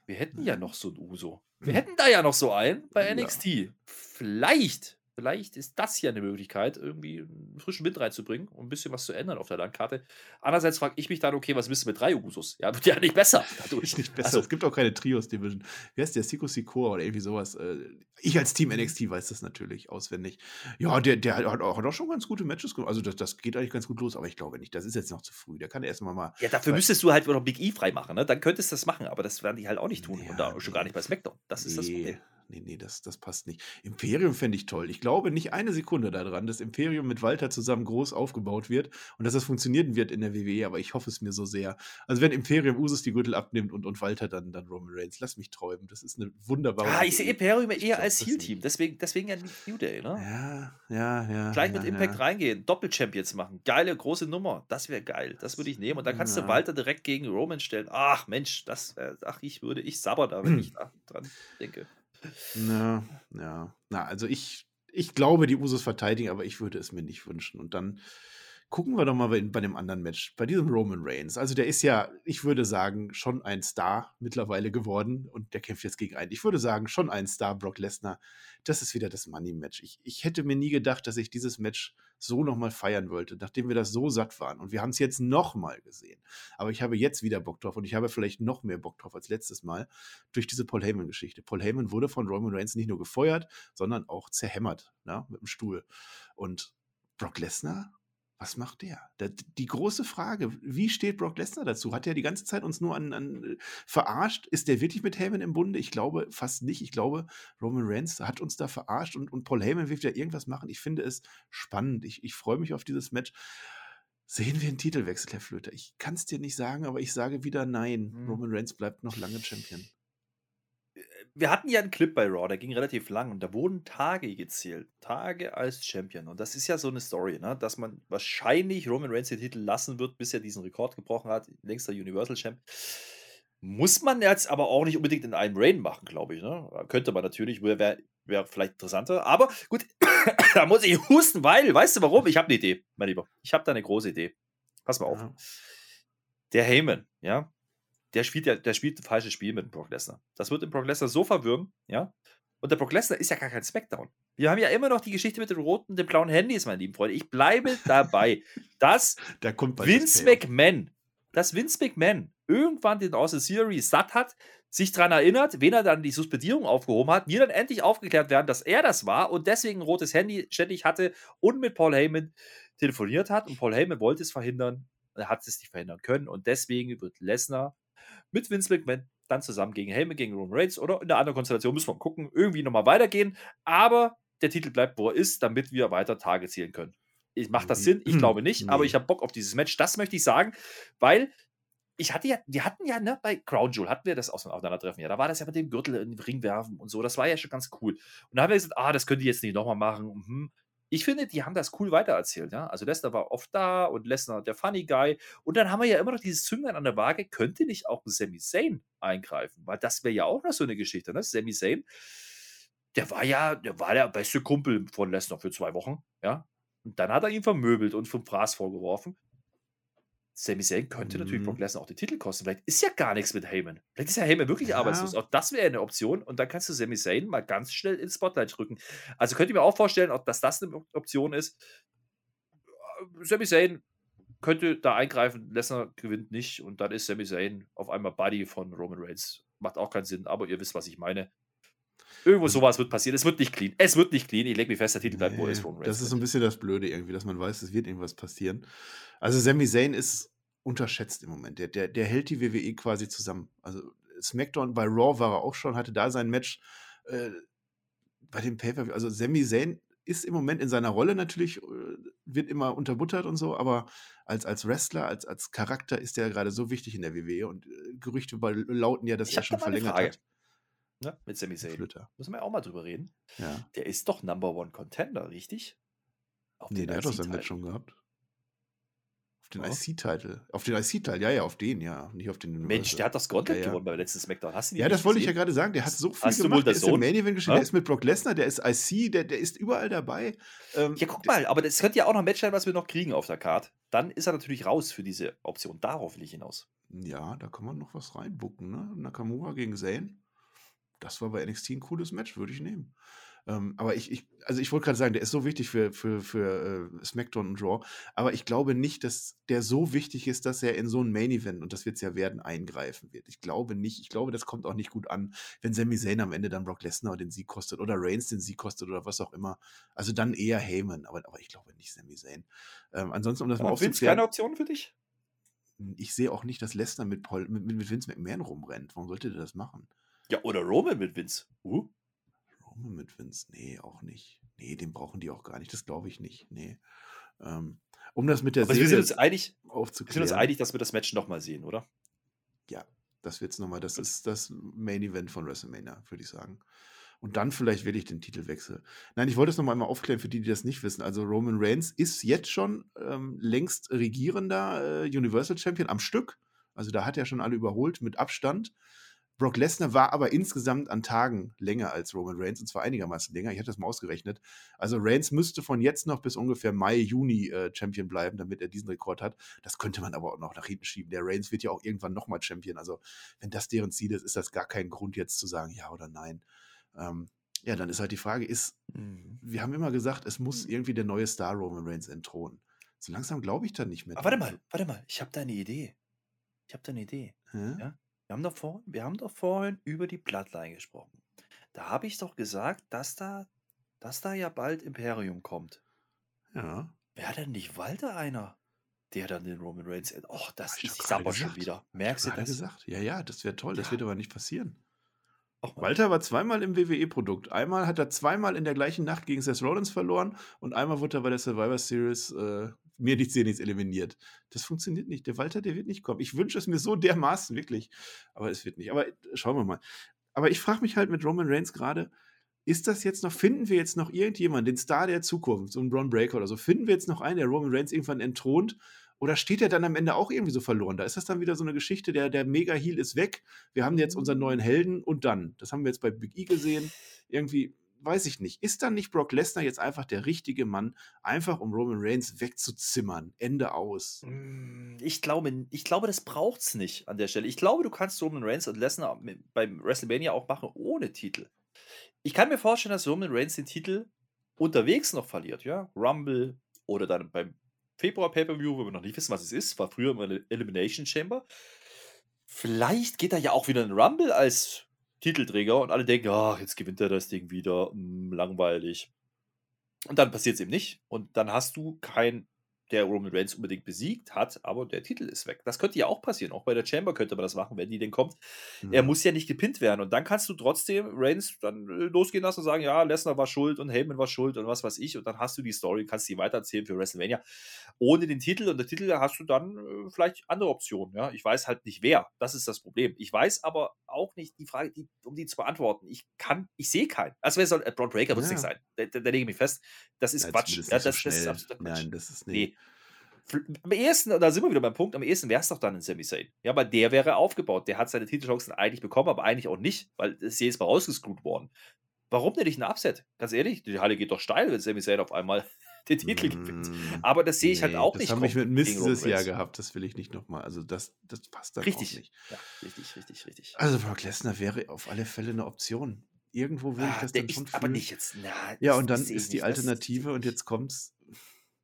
Wir hätten ja noch so ein Uso. Wir hm. hätten da ja noch so einen bei NXT. Ja. Vielleicht Vielleicht ist das hier eine Möglichkeit, irgendwie einen frischen Wind reinzubringen und ein bisschen was zu ändern auf der Landkarte. Andererseits frage ich mich dann, okay, was bist du mit drei Usos? Ja, wird ja nicht besser dadurch. Nicht besser. Also, es gibt auch keine Trios-Division. Wer ist der? Siko Sikoa oder irgendwie sowas. Äh, Ich als Team NXT weiß das natürlich auswendig. Ja, der, der hat, auch, hat auch schon ganz gute Matches gemacht. Also das, das geht eigentlich ganz gut los, aber ich glaube nicht. Das ist jetzt noch zu früh. Der kann erstmal mal. ja, dafür müsstest du halt noch Big E freimachen, ne? Dann könntest du das machen, aber das werden die halt auch nicht tun. Ja, und da schon gar nicht bei SmackDown. Das ist das Nee, Problem. Nee, nee, das, das passt nicht. Imperium fände ich toll. Ich glaube nicht eine Sekunde daran, dass Imperium mit Walter zusammen groß aufgebaut wird und dass das funktionieren wird in der WWE, aber ich hoffe es mir so sehr. Also wenn Imperium Usus die Gürtel abnimmt und, und Walter dann, dann Roman Reigns, lass mich träumen. Das ist eine wunderbare Ah, ich sehe Imperium eher glaub als Heal-Team. Deswegen, deswegen ja nicht New Day, ne? Ja, ja, ja. Gleich ja, mit Impact ja. reingehen, Doppel-Champions machen. Geile, große Nummer. Das wäre geil. Das würde ich nehmen. Und dann kannst du Ja. Walter direkt gegen Roman stellen. Ach, Mensch, das wär, ach, ich würde, ich sabber da, wenn ich da dran denke. Na, ja. Na, also ich, ich glaube, die Usos verteidigen, aber ich würde es mir nicht wünschen. Und dann gucken wir doch mal bei, dem anderen Match, bei diesem Roman Reigns. Also der ist ja, ich würde sagen, schon ein Star mittlerweile geworden und der kämpft jetzt gegen einen. Ich würde sagen, schon ein Star, Brock Lesnar. Das ist wieder das Money-Match. Ich, ich hätte mir nie gedacht, dass ich dieses Match so nochmal feiern wollte, nachdem wir das so satt waren. Und wir haben es jetzt nochmal gesehen. Aber ich habe jetzt wieder Bock drauf und ich habe vielleicht noch mehr Bock drauf als letztes Mal durch diese Paul Heyman-Geschichte. Paul Heyman wurde von Roman Reigns nicht nur gefeuert, sondern auch zerhämmert ne, mit dem Stuhl. Und Brock Lesnar, was macht der? Da- Die große Frage, wie steht Brock Lesnar dazu? Hat er die ganze Zeit uns nur an, an äh, verarscht? Ist der wirklich mit Heyman im Bunde? Ich glaube fast nicht. Ich glaube, Roman Reigns hat uns da verarscht und, und Paul Heyman wird wieder irgendwas machen. Ich finde es spannend. Ich, ich freue mich auf dieses Match. Sehen wir einen Titelwechsel, Herr Flöter? Ich kann es dir nicht sagen, aber ich sage wieder nein. Hm. Roman Reigns bleibt noch lange Champion. Wir hatten ja einen Clip bei Raw, der ging relativ lang und da wurden Tage gezählt. Tage als Champion. Und das ist ja so eine Story, ne? dass man wahrscheinlich Roman Reigns den Titel lassen wird, bis er diesen Rekord gebrochen hat. Längster Universal Champ. Muss man jetzt aber auch nicht unbedingt in einem Reign machen, glaube ich. Ne? Könnte man natürlich, wäre wär, wär vielleicht interessanter. Aber gut, da muss ich husten, weil, weißt du warum? Ich habe eine Idee, mein Lieber. Ich habe da eine große Idee. Pass mal auf. Ja. Der Heyman, ja, der spielt ja, der spielt ein falsches Spiel mit dem Brock Lesnar. Das wird den Brock Lesnar so verwirren, ja. Und der Brock Lesnar ist ja gar kein Smackdown. Wir haben ja immer noch die Geschichte mit den roten, den blauen Handys, meine lieben Freunde. Ich bleibe dabei, dass Vince. McMahon, dass Vince McMahon irgendwann den Austin Theory satt hat, sich daran erinnert, wen er dann die Suspendierung aufgehoben hat, wir dann endlich aufgeklärt werden, dass er das war und deswegen ein rotes Handy ständig hatte und mit Paul Heyman telefoniert hat und Paul Heyman wollte es verhindern, er hat es nicht verhindern können und deswegen wird Lesnar mit Vince McMahon dann zusammen gegen Heyman, gegen Roman Reigns oder in einer anderen Konstellation müssen wir mal gucken, irgendwie nochmal weitergehen, aber der Titel bleibt, wo er ist, damit wir weiter Tage zählen können. Ich, macht das Mhm. Sinn? Ich glaube nicht, aber Nee. ich habe Bock auf dieses Match. Das möchte ich sagen, weil ich hatte ja, wir hatten ja, ne, bei Crown Jewel hatten wir das Aufeinandertreffen, ja, da war das ja mit dem Gürtel in den Ring werfen und so, das war ja schon ganz cool. Und da haben wir gesagt, ah, das könnt ihr jetzt nicht nochmal machen. Mhm. Ich finde, die haben das cool weitererzählt, ja. Also Lesnar war oft da und Lesnar der Funny Guy. Und dann haben wir ja immer noch dieses Zünglein an der Waage, könnte nicht auch ein Sami Zayn eingreifen, weil das wäre ja auch noch so eine Geschichte, ne? Sami Zayn, der war ja, der war der beste Kumpel von Lesnar für zwei Wochen, ja. Und dann hat er ihn vermöbelt und vom Fraß vorgeworfen. Sami Zayn könnte natürlich Mhm. Brock Lesnar auch den Titel kosten. Vielleicht ist ja gar nichts mit Heyman. Vielleicht ist ja Heyman wirklich Ja. arbeitslos. Auch das wäre eine Option. Und dann kannst du Sami Zayn mal ganz schnell ins Spotlight drücken. Also könnt ihr mir auch vorstellen, ob, dass das eine Option ist. Äh, Sami Zayn könnte da eingreifen, Lesnar gewinnt nicht und dann ist Sami Zayn auf einmal Buddy von Roman Reigns. Macht auch keinen Sinn, aber ihr wisst, was ich meine. Irgendwo Also sowas wird passieren. Es wird nicht clean. Es wird nicht clean. Ich lege mich fest, der Titel bleibt, er Nee, Roman Reigns. das ist so ein bisschen das Blöde irgendwie, dass man weiß, es wird irgendwas passieren. Also Sami Zayn ist unterschätzt im Moment. Der, der, der hält die WWE quasi zusammen. Also SmackDown bei Raw war er auch schon, hatte da sein Match äh, bei dem Paper. Also Sami Zayn ist im Moment in seiner Rolle natürlich, äh, wird immer unterbuttert und so, aber als, als Wrestler, als, als Charakter ist der gerade so wichtig in der WWE und äh, Gerüchte lauten ja, dass Ich er schon verlängert hat. Ne? Mit Sami Zayn. Flöter. Müssen wir auch mal drüber reden. Ja. Der ist doch Number One Contender, richtig? Auf Nee, der hat doch sein IC-Titel. Match schon gehabt. Auf den Ja. IC-Titel. Auf den IC-Teil, ja, ja, auf den, ja. Nicht auf den Mensch, Universal. der hat das Gauntlet Ja, ja. gewonnen beim letzten Smackdown. Hast du die Ja, das wollte ich ja gerade sagen. Der hat so viel Hast du gemacht. Der das ist im? Main Event geschehen. Hä? Der ist mit Brock Lesnar, der ist IC, der, der ist überall dabei. Ähm, Ja, guck mal, aber das könnte ja auch noch ein Match sein, was wir noch kriegen auf der Card. Dann ist er natürlich raus für diese Option. Darauf will ich hinaus. Ja, da kann man noch was reinbucken, ne? Nakamura gegen Zayn. Das war bei NXT ein cooles Match, würde ich nehmen. Ähm, aber ich, ich, also ich wollte gerade sagen, der ist so wichtig für, für, für äh, SmackDown und Raw, aber ich glaube nicht, dass der so wichtig ist, dass er in so ein Main Event, und das wird es ja werden, eingreifen wird. Ich glaube nicht, ich glaube, das kommt auch nicht gut an, wenn Sami Zayn am Ende dann Brock Lesnar den Sieg kostet oder Reigns den Sieg kostet oder was auch immer. Also dann eher Heyman, aber, aber ich glaube nicht Sami Zayn. Ähm, ansonsten, um das mal aufzuklären. keine Option für dich? Ich sehe auch nicht, dass Lesnar mit, Paul, mit, mit Vince McMahon rumrennt. Warum sollte der das machen? Ja, oder Roman mit Vince. Uh. Roman mit Vince? Nee, auch nicht. Nee, den brauchen die auch gar nicht. Das glaube ich nicht. Nee. Ähm, um das mit der Aber Serie wir sind uns einig, aufzuklären. Wir sind uns einig, dass wir das Match nochmal sehen, oder? Ja, das wird es nochmal. Das Gut. ist das Main Event von WrestleMania, würde ich sagen. Und dann vielleicht will ich den Titelwechsel. Nein, ich wollte es nochmal einmal aufklären für die, die das nicht wissen. Also Roman Reigns ist jetzt schon ähm, längst regierender äh, Universal Champion am Stück. Also da hat er schon alle überholt mit Abstand. Brock Lesnar war aber insgesamt an Tagen länger als Roman Reigns und zwar einigermaßen länger. Ich hatte das mal ausgerechnet. Also Reigns müsste von jetzt noch bis ungefähr Mai, Juni äh, Champion bleiben, damit er diesen Rekord hat. Das könnte man aber auch noch nach hinten schieben. Der Reigns wird ja auch irgendwann nochmal Champion. Also wenn das deren Ziel ist, ist das gar kein Grund jetzt zu sagen ja oder nein. Ähm, ja, dann ist halt die Frage, ist, mhm. wir haben immer gesagt, es muss irgendwie der neue Star Roman Reigns entthronen. So langsam glaube ich da nicht mehr. Aber warte mal, warte mal, ich habe da eine Idee. Ich habe da eine Idee. Hä? Ja? Wir haben doch vorhin wir haben doch vorhin über die Bloodline gesprochen. Da habe ich doch gesagt, dass da dass da ja bald Imperium kommt. Ja. Wäre denn nicht Walter einer, der dann den Roman Reigns Och, das ist ich aber schon wieder. Merkst du das? gesagt. Ja, ja, das wäre toll. Das wird aber nicht passieren. Och, Walter war zweimal im WWE-Produkt. Einmal hat er zweimal in der gleichen Nacht gegen Seth Rollins verloren und einmal wurde er bei der Survivor Series äh, mir nichts, dir nichts eliminiert. Das funktioniert nicht. Der Walter, der wird nicht kommen. Ich wünsche es mir so dermaßen, wirklich. Aber es wird nicht. Aber äh, schauen wir mal. Aber ich frage mich halt mit Roman Reigns gerade, ist das jetzt noch, finden wir jetzt noch irgendjemanden, den Star der Zukunft, so ein Braun Breaker oder so, finden wir jetzt noch einen, der Roman Reigns irgendwann entthront? Oder steht er dann am Ende auch irgendwie so verloren? Da ist das dann wieder so eine Geschichte, der, der Mega-Heal ist weg, wir haben jetzt unseren neuen Helden und dann. Das haben wir jetzt bei Big E gesehen. Irgendwie, weiß ich nicht. Ist dann nicht Brock Lesnar jetzt einfach der richtige Mann, einfach um Roman Reigns wegzuzimmern? Ende aus. Hm, ich glaube, ich glaube, das braucht es nicht an der Stelle. Ich glaube, du kannst Roman Reigns und Lesnar beim WrestleMania auch machen ohne Titel. Ich kann mir vorstellen, dass Roman Reigns den Titel unterwegs noch verliert, ja. Rumble oder dann beim Februar Pay-Per-View, wo wir noch nicht wissen, was es ist. War früher eine Elimination Chamber. Vielleicht geht er ja auch wieder in Rumble als Titelträger und alle denken, ach, jetzt gewinnt er das Ding wieder, hm, langweilig. Und dann passiert es eben nicht. Und dann hast du kein der Roman Reigns unbedingt besiegt hat, aber der Titel ist weg. Das könnte ja auch passieren. Auch bei der Chamber könnte man das machen, wenn die denn kommt. Mhm. Er muss ja nicht gepinnt werden. Und dann kannst du trotzdem Reigns dann äh, losgehen lassen und sagen, ja, Lesnar war schuld und Heyman war schuld und was weiß ich. Und dann hast du die Story, kannst die weitererzählen für WrestleMania. Ohne den Titel und der Titel hast du dann äh, vielleicht andere Optionen. Ja? Ich weiß halt nicht wer. Das ist das Problem. Ich weiß aber auch nicht die Frage, die, um die zu beantworten. Ich kann, ich sehe keinen. Also wer soll, äh, Braun Breaker wird es ja. nicht sein. Da, da, da, lege ich mich fest. Das ist ja, Quatsch. Ja, das, so das, ist absoluter Quatsch. Nein, das ist nicht. Nee. Am ehesten, da sind wir wieder beim Punkt, am ehesten wäre es doch dann in Sami Zayn. Ja, weil der wäre aufgebaut. Der hat seine Titelchancen eigentlich bekommen, aber eigentlich auch nicht, weil es ist jedes Mal rausgescrewt worden. Warum denn nicht ein Upset? Ganz ehrlich, die Halle geht doch steil, wenn Sami Zayn auf einmal den Titel gewinnt. Mm, aber das sehe ich halt nee, halt auch das nicht. Das habe ich mit Mist dieses Jahr gehabt, das will ich nicht nochmal. Also das, das passt dann richtig. auch nicht. Ja, richtig, richtig, richtig. Also Brock Lesnar wäre auf alle Fälle eine Option. Irgendwo will ah, ich das dann schon fühlen. Aber nicht jetzt. Na, ja, und dann ist die Alternative und jetzt kommt's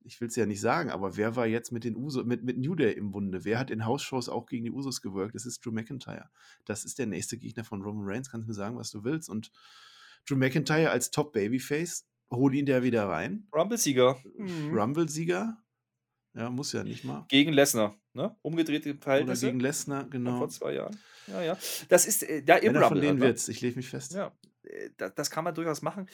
ich will es ja nicht sagen, aber wer war jetzt mit den Usos, mit, mit New Day im Bunde? Wer hat in House-Shows auch gegen die Usos gewirkt? Das ist Drew McIntyre. Das ist der nächste Gegner von Roman Reigns. Kannst du mir sagen, was du willst. Und Drew McIntyre als Top-Babyface, hol ihn da wieder rein. Rumble-Sieger. Mhm. Rumble-Sieger. Ja, muss ja nicht mal. Gegen Lesnar, ne? Umgedrehte Verhältnisse. Oder gegen Lesnar, genau. Vor zwei Jahren. Ja, ja. Das ist, äh, ja, im Rumble. von denen wird's. Ich lege mich fest. Ja, äh, das, das kann man durchaus machen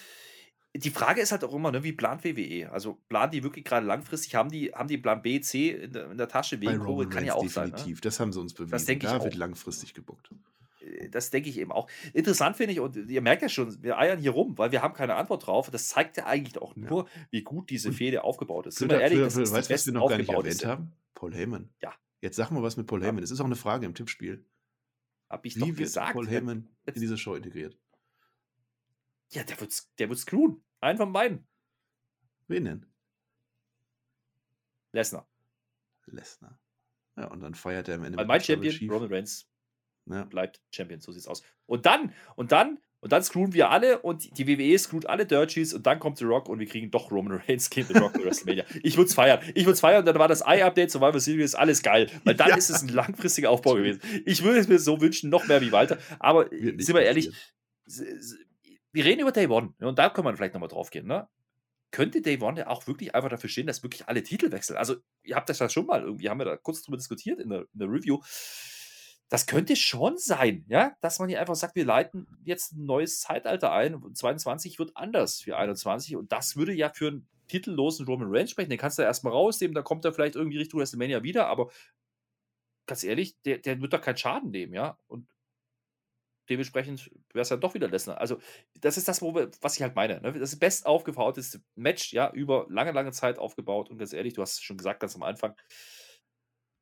die Frage ist halt auch immer, ne, wie plant WWE? Also planen die wirklich gerade langfristig? Haben die, haben die Plan B, C in der, in der Tasche wegen Covid? Kann ja auch definitiv. sein. Definitiv, ne? das haben sie uns bewiesen. Das denke da ich wird auch. langfristig gebuckt. Äh, das denke ich eben auch. Interessant finde ich, und ihr merkt ja schon, wir eiern hier rum, weil wir haben keine Antwort drauf. Das zeigt ja eigentlich auch nur, ja. wie gut diese Fehde aufgebaut ist. Sind wir ehrlich, das weißt du, was wir noch gar nicht erwähnt haben? Paul Heyman. Ja. Jetzt sag mal was mit Paul Heyman. Das ist auch eine Frage im Tippspiel. Hab ich wie doch gesagt. Paul Heyman in diese Show integriert? Ja, der wird der wird screwen. Einen von beiden. Wen denn? Lesnar. Lesnar. Ja, und dann feiert er am Ende. Weil mein Champion, Roman Reigns, ja. bleibt Champion. So sieht's aus. Und dann, und dann Und dann screwen wir alle und die WWE screwt alle Dirties und dann kommt The Rock und wir kriegen doch Roman Reigns gegen The Rock in WrestleMania. Ich würde es feiern. Ich würde es feiern. Dann war das Eye-Update, Survivor Series, alles geil. Weil dann ja. ist es ein langfristiger Aufbau gewesen. Ich würde es mir so wünschen, noch mehr wie Walter. Aber sind wir ehrlich, wir reden über Day One und da können wir vielleicht nochmal drauf gehen. Ne? Könnte Day One ja auch wirklich einfach dafür stehen, dass wirklich alle Titel wechseln? Also, ihr habt das ja schon mal irgendwie, haben wir da kurz drüber diskutiert in der, in der Review das könnte schon sein, ja, dass man hier einfach sagt, wir leiten jetzt ein neues Zeitalter ein. 22 wird anders für 21 und das würde ja für einen titellosen Roman Reigns sprechen. Den kannst du erstmal rausnehmen, dann kommt er vielleicht irgendwie Richtung WrestleMania wieder, aber ganz ehrlich, der, der wird doch keinen Schaden nehmen, ja. Und dementsprechend wäre es dann doch wieder Lesnar. Also, das ist das, wo wir, was ich halt meine. Ne? Das ist best aufgebautes Match, ja, über lange, lange Zeit aufgebaut. Und ganz ehrlich, du hast es schon gesagt, ganz am Anfang,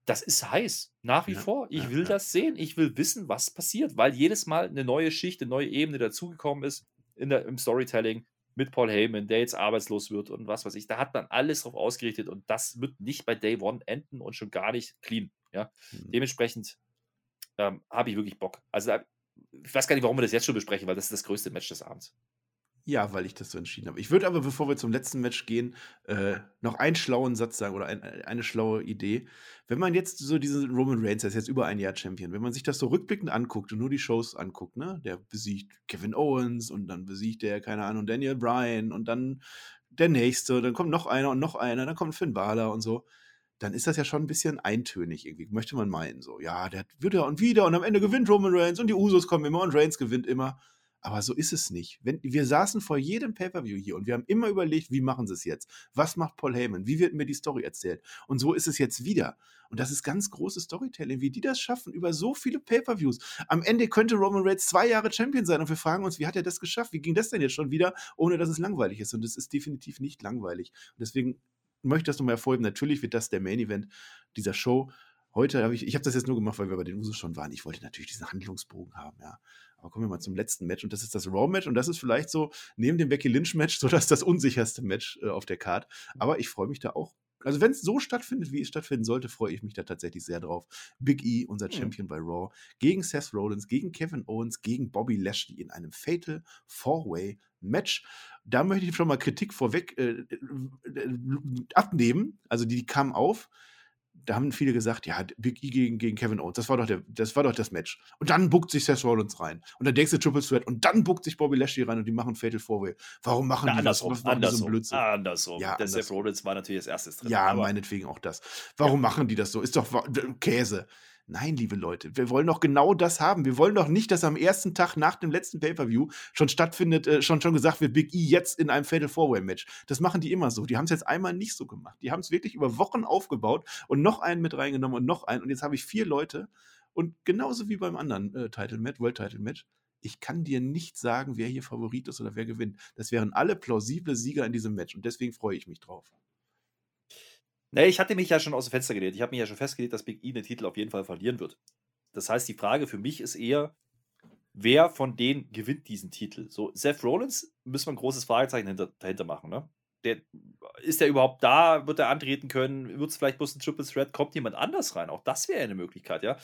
das ist heiß. Nach wie ja, vor. Ich ja, will ja. das sehen. Ich will wissen, was passiert, weil jedes Mal eine neue Schicht, eine neue Ebene dazugekommen ist in der, im Storytelling mit Paul Heyman, der jetzt arbeitslos wird und was weiß ich. Da hat man alles drauf ausgerichtet und das wird nicht bei Day One enden und schon gar nicht clean. Ja? Mhm. Dementsprechend ähm, habe ich wirklich Bock. Also, ich weiß gar nicht, warum wir das jetzt schon besprechen, weil das ist das größte Match des Abends. Ja, weil ich das so entschieden habe. Ich würde aber, bevor wir zum letzten Match gehen, äh, noch einen schlauen Satz sagen oder ein, eine schlaue Idee. Wenn man jetzt so diesen Roman Reigns, der ist jetzt über ein Jahr Champion, wenn man sich das so rückblickend anguckt und nur die Shows anguckt, ne, der besiegt Kevin Owens und dann besiegt der, keine Ahnung, Daniel Bryan und dann der nächste, dann kommt noch einer und noch einer, dann kommt Finn Balor und so dann ist das ja schon ein bisschen eintönig irgendwie, möchte man meinen. So, ja, der wird ja und wieder und am Ende gewinnt Roman Reigns und die Usos kommen immer und Reigns gewinnt immer. Aber so ist es nicht. Wenn, wir saßen vor jedem Pay-Per-View hier und wir haben immer überlegt, wie machen sie es jetzt? Was macht Paul Heyman? Wie wird mir die Story erzählt? Und so ist es jetzt wieder. Und das ist ganz großes Storytelling, wie die das schaffen über so viele Pay-Per-Views. Am Ende könnte Roman Reigns zwei Jahre Champion sein und wir fragen uns, wie hat er das geschafft? Wie ging das denn jetzt schon wieder, ohne dass es langweilig ist? Und es ist definitiv nicht langweilig. Und deswegen möchte das nochmal hervorheben. Natürlich wird das der Main Event dieser Show. Heute habe ich, ich habe das jetzt nur gemacht, weil wir bei den Usos schon waren. Ich wollte natürlich diesen Handlungsbogen haben, ja. Aber kommen wir mal zum letzten Match und das ist das Raw-Match und das ist vielleicht so neben dem Becky Lynch-Match so das, das unsicherste Match äh, auf der Card. Aber ich freue mich da auch. Also wenn es so stattfindet, wie es stattfinden sollte, freue ich mich da tatsächlich sehr drauf. Big E, unser Champion mhm. bei Raw, gegen Seth Rollins, gegen Kevin Owens, gegen Bobby Lashley in einem Fatal Four-Way Match. Da möchte ich schon mal Kritik vorweg äh, äh, abnehmen. Also die, die kam auf da haben viele gesagt, ja, Big E gegen, gegen Kevin Owens, das war, doch der, das war doch das Match. Und dann buckt sich Seth Rollins rein. Und dann denkst du Triple Threat und dann buckt sich Bobby Lashley rein und die machen Fatal Four-Way. Warum machen ja, die das? Was andersrum, so Blödsinn? Andersrum. Ja, der Seth Rollins war natürlich das erste drin. Ja, meinetwegen auch das. Warum ja. machen die das so? Ist doch Käse. Nein, liebe Leute, wir wollen doch genau das haben. Wir wollen doch nicht, dass am ersten Tag nach dem letzten Pay-Per-View schon stattfindet, äh, schon, schon gesagt wird, Big E jetzt in einem Fatal Four-Way-Match. Das machen die immer so. Die haben es jetzt einmal nicht so gemacht. Die haben es wirklich über Wochen aufgebaut und noch einen mit reingenommen und noch einen. Und jetzt habe ich vier Leute. Und genauso wie beim anderen äh, Title-Match, World-Title-Match, ich kann dir nicht sagen, wer hier Favorit ist oder wer gewinnt. Das wären alle plausible Sieger in diesem Match und deswegen freue ich mich drauf. Nee, ich hatte mich ja schon aus dem Fenster gelegt. Ich habe mich ja schon festgelegt, dass Big E den Titel auf jeden Fall verlieren wird. Das heißt, die Frage für mich ist eher, wer von denen gewinnt diesen Titel? So, Seth Rollins müssen wir ein großes Fragezeichen hinter, dahinter machen, ne? Der, ist der überhaupt da? Wird er antreten können? Wird es vielleicht bloß ein Triple Threat? Kommt jemand anders rein? Auch das wäre eine Möglichkeit, ja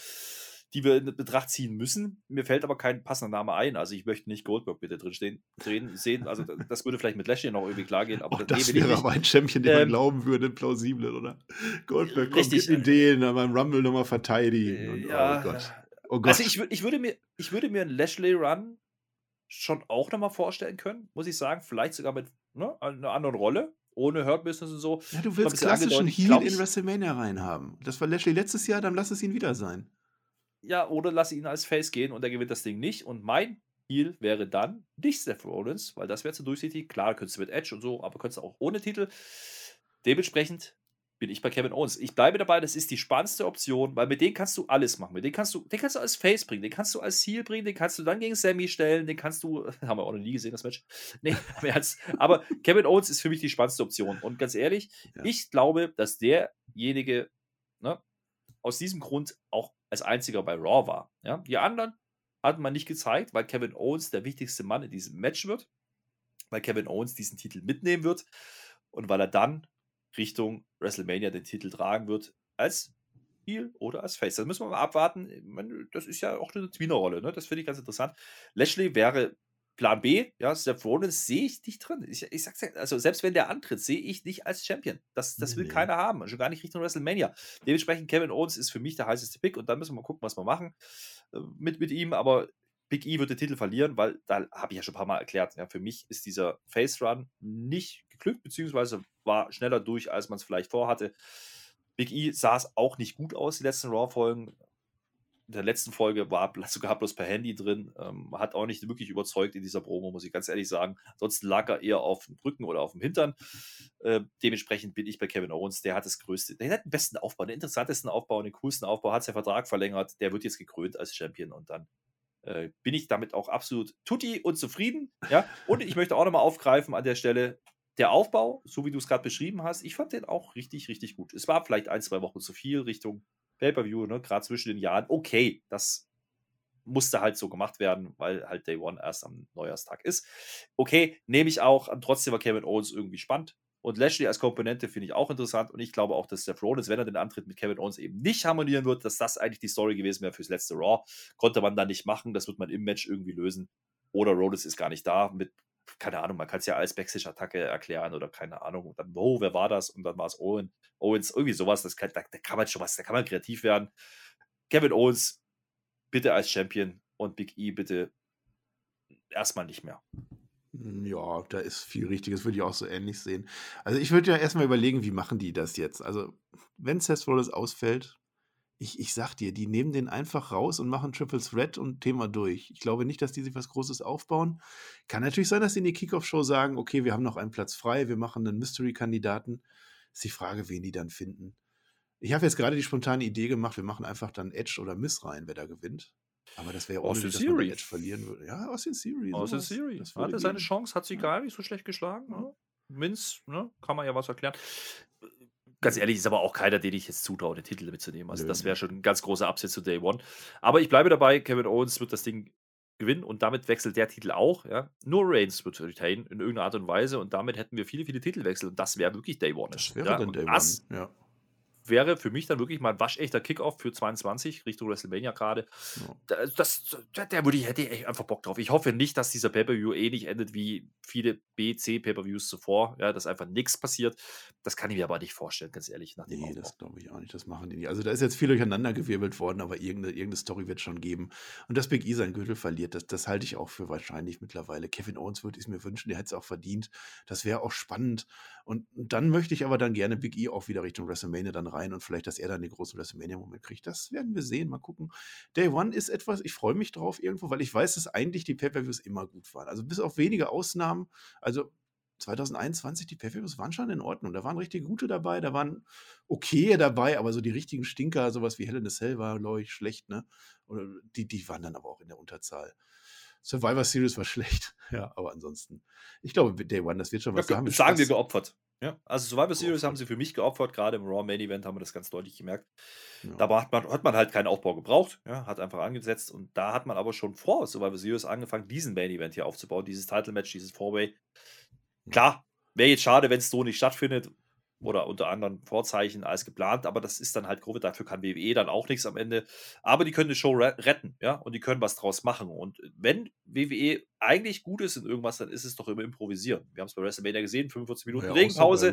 die wir in Betracht ziehen müssen. Mir fällt aber kein passender Name ein. Also ich möchte nicht Goldberg bitte drin stehen, drehen, sehen. Also das würde vielleicht mit Lashley noch irgendwie klar gehen. Aber das, das wäre aber ein Champion, den ähm, man glauben würde, plausiblen, oder? Goldberg kommt mit Ideen, beim Rumble nochmal verteidigen. Und, ja, oh Gott. Oh Gott. Also ich, ich, würde mir, ich würde mir einen Lashley-Run schon auch nochmal vorstellen können, muss ich sagen. Vielleicht sogar mit ne, einer anderen Rolle ohne Hurt Business und so. Ja, du willst klassischen Heal in WrestleMania reinhaben. Das war Lashley letztes Jahr, dann lass es ihn wieder sein ja, oder lass ihn als Face gehen und er gewinnt das Ding nicht. Und mein Heal wäre dann nicht Seth Rollins, weil das wäre zu durchsichtig. Klar, könntest du mit Edge und so, aber könntest du auch ohne Titel. Dementsprechend bin ich bei Kevin Owens. Ich bleibe dabei, das ist die spannendste Option, weil mit denen kannst du alles machen. Mit denen kannst du, den kannst du als Face bringen, den kannst du als Heal bringen, den kannst du dann gegen Sammy stellen, den kannst du, haben wir auch noch nie gesehen, das Match. Nee, aber Kevin Owens ist für mich die spannendste Option. Und ganz ehrlich, ja. ich glaube, dass derjenige, ne, aus diesem Grund auch als einziger bei Raw war. Ja? Die anderen hat man nicht gezeigt, weil Kevin Owens der wichtigste Mann in diesem Match wird, weil Kevin Owens diesen Titel mitnehmen wird und weil er dann Richtung WrestleMania den Titel tragen wird als Heel oder als Face. Das müssen wir mal abwarten. Das ist ja auch eine Tweener-Rolle, ne? das finde ich ganz interessant. Lashley wäre Plan B, ja, Seth Rollins sehe ich nicht drin. Ich, ich sag's ja, also selbst wenn der antritt, sehe ich nicht als Champion. Das, das will Nee. keiner haben. Schon gar nicht Richtung WrestleMania. Dementsprechend Kevin Owens ist für mich der heißeste Pick und dann müssen wir mal gucken, was wir machen äh, mit, mit ihm. Aber Big E wird den Titel verlieren, weil da habe ich ja schon ein paar Mal erklärt, ja, für mich ist dieser Face Run nicht geglückt, beziehungsweise war schneller durch, als man es vielleicht vorhatte. Big E sah es auch nicht gut aus, die letzten Raw-Folgen. In der letzten Folge war sogar bloß per Handy drin. Ähm, hat auch nicht wirklich überzeugt in dieser Promo, muss ich ganz ehrlich sagen. Ansonsten lag er eher auf dem Rücken oder auf dem Hintern. Äh, dementsprechend bin ich bei Kevin Owens. Der hat das größte, der hat den besten Aufbau, den interessantesten Aufbau, den coolsten Aufbau, hat seinen Vertrag verlängert. Der wird jetzt gekrönt als Champion und dann äh, bin ich damit auch absolut tutti und zufrieden. Ja? Und ich möchte auch nochmal aufgreifen an der Stelle, der Aufbau, so wie du es gerade beschrieben hast, ich fand den auch richtig, richtig gut. Es war vielleicht ein, zwei Wochen zu viel Richtung Pay-Per-View, ne? gerade zwischen den Jahren. Okay, das musste halt so gemacht werden, weil halt Day One erst am Neujahrstag ist. Okay, nehme ich auch. Trotzdem war Kevin Owens irgendwie spannend. Und Lashley als Komponente finde ich auch interessant. Und ich glaube auch, dass Seth Rollins, wenn er den Antritt mit Kevin Owens eben nicht harmonieren wird, dass das eigentlich die Story gewesen wäre fürs letzte Raw. Konnte man dann nicht machen. Das wird man im Match irgendwie lösen. Oder Rollins ist gar nicht da. Mit, keine Ahnung, man kann es ja als Backstage-Attacke erklären oder keine Ahnung. Und dann, oh, wer war das? Und dann war es Owen. Owens, irgendwie sowas. Das kann, da, da kann man schon was, da kann man kreativ werden. Kevin Owens, bitte als Champion. Und Big E, bitte erstmal nicht mehr. Ja, da ist viel Richtiges, würde ich auch so ähnlich sehen. Also ich würde ja erstmal überlegen, wie machen die das jetzt? Also, wenn Seth Rollins ausfällt, ich, ich sag dir, die nehmen den einfach raus und machen Triple Threat und Thema durch. Ich glaube nicht, dass die sich was Großes aufbauen. Kann natürlich sein, dass sie in die Kickoff-Show sagen, okay, wir haben noch einen Platz frei, wir machen einen Mystery-Kandidaten. Ist die Frage, wen die dann finden. Ich habe jetzt gerade die spontane Idee gemacht, wir machen einfach dann Edge oder Miss rein, wer da gewinnt. Aber das wäre ja unnötig, dass man Theory. Edge verlieren würde. Ja, aus den Series. Aus der Serie. Das Hatte seine. Chance, hat sie Ja. gar nicht so schlecht geschlagen. Ne? Vince, ne? kann man ja was erklären. Ganz ehrlich, ist aber auch keiner, den ich jetzt zutraue, den Titel mitzunehmen. Also, Nö. das wäre schon ein ganz großer Absatz zu Day One. Aber ich bleibe dabei, Kevin Owens wird das Ding gewinnen und damit wechselt der Titel auch. Ja? Nur Reigns wird retain in irgendeiner Art und Weise und damit hätten wir viele, viele Titelwechsel und das wäre wirklich Day One. Das wäre ja? dann Day One. Ja. Wäre für mich dann wirklich mal ein waschechter Kickoff für 22 Richtung WrestleMania gerade. Ja. Da- Das, da, da würde ich, hätte ich einfach Bock drauf. Ich hoffe nicht, dass dieser Pay-Per-View eh nicht endet wie viele B, C Pay-Per-Views zuvor, ja, dass einfach nichts passiert. Das kann ich mir aber nicht vorstellen, ganz ehrlich, nach dem Nee, Aufbau. das glaube ich auch nicht. Das machen die nicht. Also da ist jetzt viel durcheinander gewirbelt worden, aber irgendeine, irgendeine Story wird es schon geben. Und dass Big E seinen Gürtel verliert, das, das halte ich auch für wahrscheinlich mittlerweile. Kevin Owens würde ich es mir wünschen, der hätte es auch verdient. Das wäre auch spannend. Und dann möchte ich aber dann gerne Big E auch wieder Richtung WrestleMania dann rein und vielleicht, dass er dann den großen WrestleMania-Moment kriegt. Das werden wir sehen. Mal gucken. Day One ist etwas, ich freue mich drauf irgendwo, weil ich weiß, dass eigentlich die Pay-Per-Views immer gut waren. Also bis auf wenige Ausnahmen. Also 2021, die Pay-Per-Views waren schon in Ordnung. Da waren richtig gute dabei, da waren okay dabei, aber so die richtigen Stinker, sowas wie a Cell war, glaube ich, schlecht, ne? Oder die, die waren dann aber auch in der Unterzahl. Survivor Series war schlecht, ja, aber ansonsten, ich glaube, Day One, das wird schon was. da haben wir sagen wir Spaß. geopfert. Ja, also Survivor Series haben sie für mich geopfert, gerade im Raw Main Event haben wir das ganz deutlich gemerkt. Ja. Da hat man, hat man halt keinen Aufbau gebraucht, ja, hat einfach angesetzt und da hat man aber schon vor Survivor Series angefangen, diesen Main Event hier aufzubauen, dieses Title Match, dieses Four-Way. Klar, wäre jetzt schade, wenn es so nicht stattfindet oder unter anderen Vorzeichen als geplant, aber das ist dann halt Covid, dafür kann WWE dann auch nichts am Ende. Aber die können die Show re- retten, ja, und die können was draus machen. Und wenn WWE eigentlich gut ist in irgendwas, dann ist es doch immer improvisieren. Wir haben es bei WrestleMania gesehen, 45 Minuten Ja, Regenpause.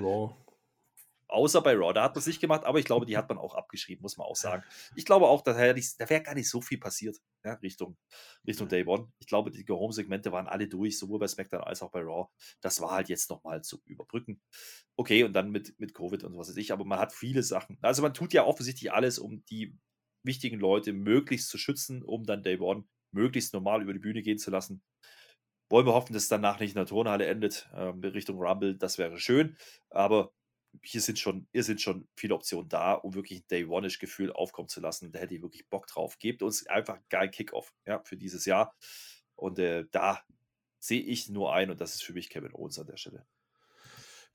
Außer bei Raw. Da hat man es nicht gemacht, aber ich glaube, die hat man auch abgeschrieben, muss man auch sagen. Ich glaube auch, da wäre wär gar nicht so viel passiert, ja, Richtung, Richtung Day One. Ich glaube, die Go-Home-Segmente waren alle durch, sowohl bei SmackDown als auch bei Raw. Das war halt jetzt nochmal zu überbrücken. Okay, und dann mit, mit Covid und was weiß ich, aber man hat viele Sachen. Also man tut ja offensichtlich alles, um die wichtigen Leute möglichst zu schützen, um dann Day One möglichst normal über die Bühne gehen zu lassen. Wollen wir hoffen, dass es danach nicht in der Turnhalle endet, ähm, Richtung Rumble, das wäre schön. Aber hier sind schon, hier sind schon viele Optionen da, um wirklich ein Day One-ish-Gefühl aufkommen zu lassen. Da hätte ich wirklich Bock drauf. Gebt uns einfach einen geilen Kickoff ja, für dieses Jahr. Und äh, da sehe ich nur ein, und das ist für mich Kevin Owens an der Stelle.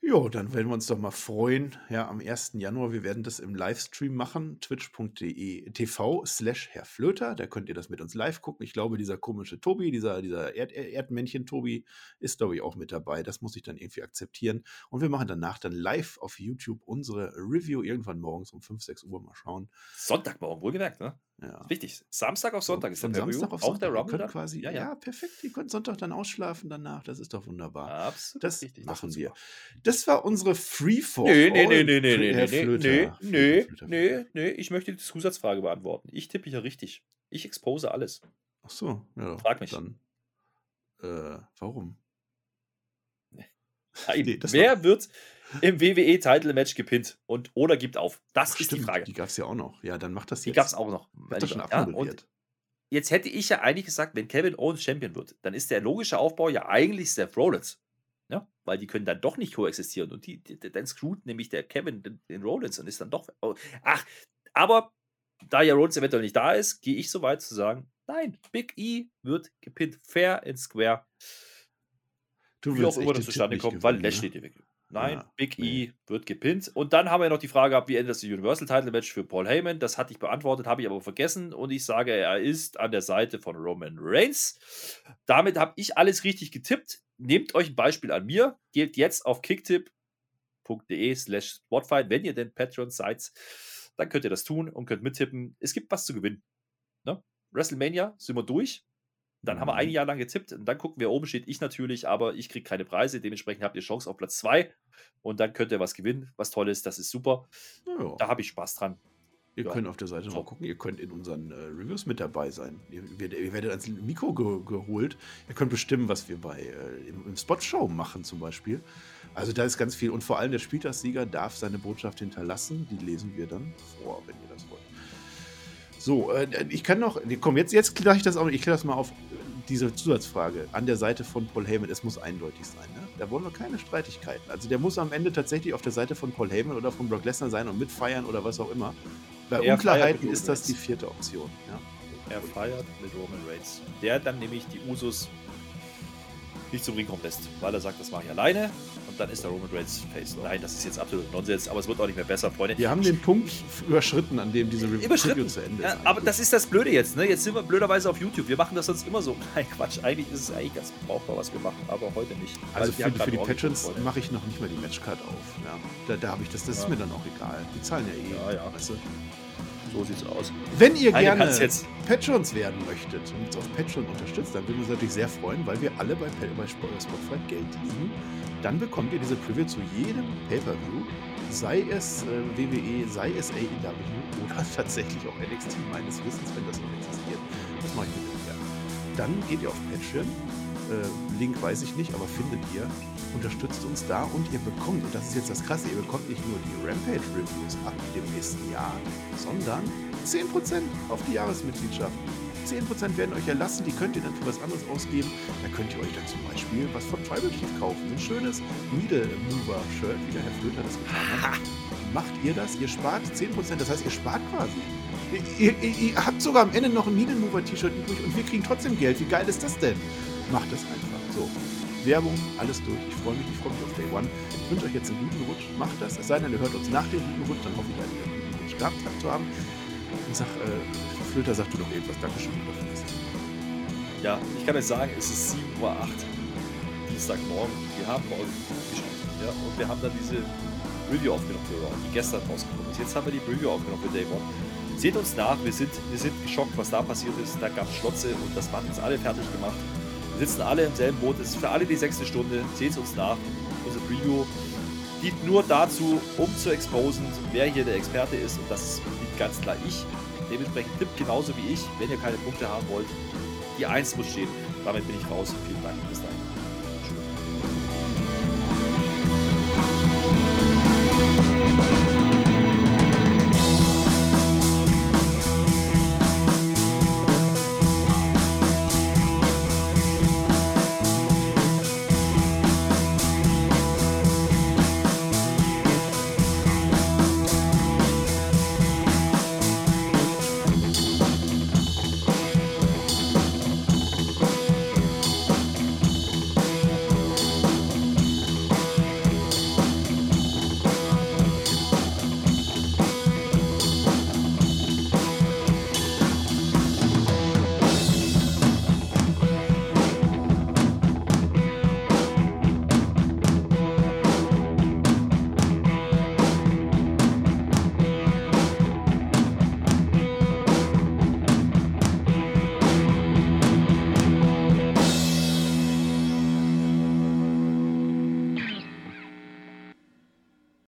Jo, dann werden wir uns doch mal freuen. Ja, am 1. Januar, wir werden das im Livestream machen, twitch.de TV slash Herr Flöter. Da könnt ihr das mit uns live gucken. Ich glaube, dieser komische Tobi, dieser, dieser Erd Erdmännchen-Tobi ist, glaube ich, auch mit dabei. Das muss ich dann irgendwie akzeptieren. Und wir machen danach dann live auf YouTube unsere Review irgendwann morgens um 5, 6 Uhr mal schauen. Sonntagmorgen, wohlgemerkt, ne? Ja. Wichtig. Samstag auf Sonntag ist der Samstag auf Sonntag. Auch der Rumble dann? quasi. Ja, ja. ja, perfekt. Ihr könnt Sonntag dann ausschlafen danach. Das ist doch wunderbar. Absolut. Das richtig. machen das wir. Das war unsere Freeform. Nee, nee, nee, nee, nee, nee, nee, nee, nee, nee, Ich möchte die Zusatzfrage beantworten. Ich tippe ja richtig. Ich expose alles. Ach so, ja. Frag mich. Dann, äh, warum? Nein, nee, wer wird im WWE-Title-Match gepinnt und oder gibt auf? Das Ach, ist stimmt, die Frage. Die gab es ja auch noch. Ja, dann macht das jetzt. Die gab es auch noch. Das schon ja, und jetzt hätte ich ja eigentlich gesagt, wenn Kevin Owens Champion wird, dann ist der logische Aufbau ja eigentlich Seth Rollins. Ja, weil die können dann doch nicht koexistieren. Und die, die, dann screwt nämlich der Kevin den, den Rollins und ist dann doch. Oh, ach, aber da ja Rollins eventuell nicht da ist, gehe ich so weit zu sagen, nein, Big E wird gepinnt fair and square. Du Wie auch immer das zustande kommt, weil Lashley ne? die Nein, ja, Big nee. E wird gepinnt. Und dann haben wir noch die Frage gehabt, wie endet das Universal Title Match für Paul Heyman? Das hatte ich beantwortet, habe ich aber vergessen. Und ich sage, er ist an der Seite von Roman Reigns. Damit habe ich alles richtig getippt. Nehmt euch ein Beispiel an mir. Geht jetzt auf kicktip.de slash Spotfight, wenn ihr denn Patreon seid. Dann könnt ihr das tun und könnt mittippen. Es gibt was zu gewinnen. Ne? WrestleMania sind wir durch. Dann haben wir ein mhm. Jahr lang getippt und dann gucken wir, oben steht ich natürlich, aber ich kriege keine Preise. Dementsprechend habt ihr Chance auf Platz 2 und dann könnt ihr was gewinnen, was toll ist. Das ist super. Ja. Da habe ich Spaß dran. Ihr ja. könnt auf der Seite so. mal gucken, ihr könnt in unseren äh, Reviews mit dabei sein. Ihr, ihr, werdet ans Mikro ge geholt. Ihr könnt bestimmen, was wir bei äh, im, im Spot-Show machen zum Beispiel. Also da ist ganz viel. Und vor allem der Spieltagssieger darf seine Botschaft hinterlassen. Die lesen wir dann vor, wenn ihr das wollt. So, äh, ich kann noch, komm, jetzt, jetzt kläre ich das auch, ich kläre das mal auf diese Zusatzfrage an der Seite von Paul Heyman, es muss eindeutig sein. Ne? Da wollen wir keine Streitigkeiten. Also der muss am Ende tatsächlich auf der Seite von Paul Heyman oder von Brock Lesnar sein und mitfeiern oder was auch immer. Bei er Unklarheiten ist das die vierte Option. Ja? Er feiert mit Roman Reigns. Der dann nämlich die Usus nicht zum Ring kommen lässt, weil er sagt, das mache ich alleine und dann ist der Roman Reigns Face. Nein, das ist jetzt absolut Nonsens, aber es wird auch nicht mehr besser, Freunde. Wir haben den Punkt überschritten, an dem diese Review zu Ende ist. Ja, aber das ist das Blöde jetzt, ne? Jetzt sind wir blöderweise auf YouTube. Wir machen das sonst immer so. Nein, Quatsch, eigentlich ist es eigentlich ganz brauchbar, was wir machen, aber heute nicht. Also für, für die Patrons mache ich noch nicht mal die Matchcard auf. Ja. Da, da habe ich das, das ja. ist mir dann auch egal. Die zahlen ja eh. Ja, ja. Weißt du? So sieht's aus. Wenn ihr Eine gerne jetzt Patrons werden möchtet und uns auf Patreon unterstützt, dann würden wir uns natürlich sehr freuen, weil wir alle bei, bei Spotify Geld liegen. Dann bekommt ihr diese Preview zu jedem Pay-Per-View, sei es äh, WWE, sei es AEW oder tatsächlich auch NXT meines Wissens, wenn das noch existiert. Das mache ich mit dem gerne. Dann geht ihr auf Patreon äh, Link weiß ich nicht, aber findet ihr. Unterstützt uns da und ihr bekommt, und das ist jetzt das Krasse, ihr bekommt nicht nur die Rampage-Reviews ab dem nächsten Jahr, sondern 10% auf die Jahresmitgliedschaft. 10% werden euch erlassen, die könnt ihr dann für was anderes ausgeben. Da könnt ihr euch dann zum Beispiel was von Tribal Chief kaufen. Ein schönes Needle Mover Shirt, wie der Herr Flöter das getan hat. Macht ihr das? Ihr spart 10%, das heißt, ihr spart quasi. Ihr, ihr, ihr habt sogar am Ende noch ein Needle Mover T-Shirt übrig und wir kriegen trotzdem Geld. Wie geil ist das denn? Macht es einfach. So, Werbung, alles durch. Ich freue mich, ich freue mich auf Day One. Ich wünsche euch jetzt einen guten Rutsch. Macht das. Es sei denn, ihr hört uns nach dem guten Rutsch, dann hoffe ich, einen guten Rutsch gehabt zu haben. Und sag, äh, Flöter, sag du doch irgendwas. Dankeschön. Ja, ich kann euch sagen, es ist 7.08 Uhr, Dienstagmorgen. Wir haben euch geschaut. Ja, und wir haben dann diese Review aufgenommen die gestern rausgekommen ist. Jetzt haben wir die Review aufgenommen für Day One. Seht uns nach, wir sind, wir sind geschockt, was da passiert ist. Da gab es Schlotze und das hat uns alle fertig gemacht. Sitzen alle im selben Boot. Es ist für alle die sechste Stunde. Seht uns nach. Unser Preview dient nur dazu, um zu exposen, wer hier der Experte ist. Und das liegt ganz klar ich. Dementsprechend tippt genauso wie ich, wenn ihr keine Punkte haben wollt. Die 1 muss stehen. Damit bin ich raus. Vielen Dank. Bis dann.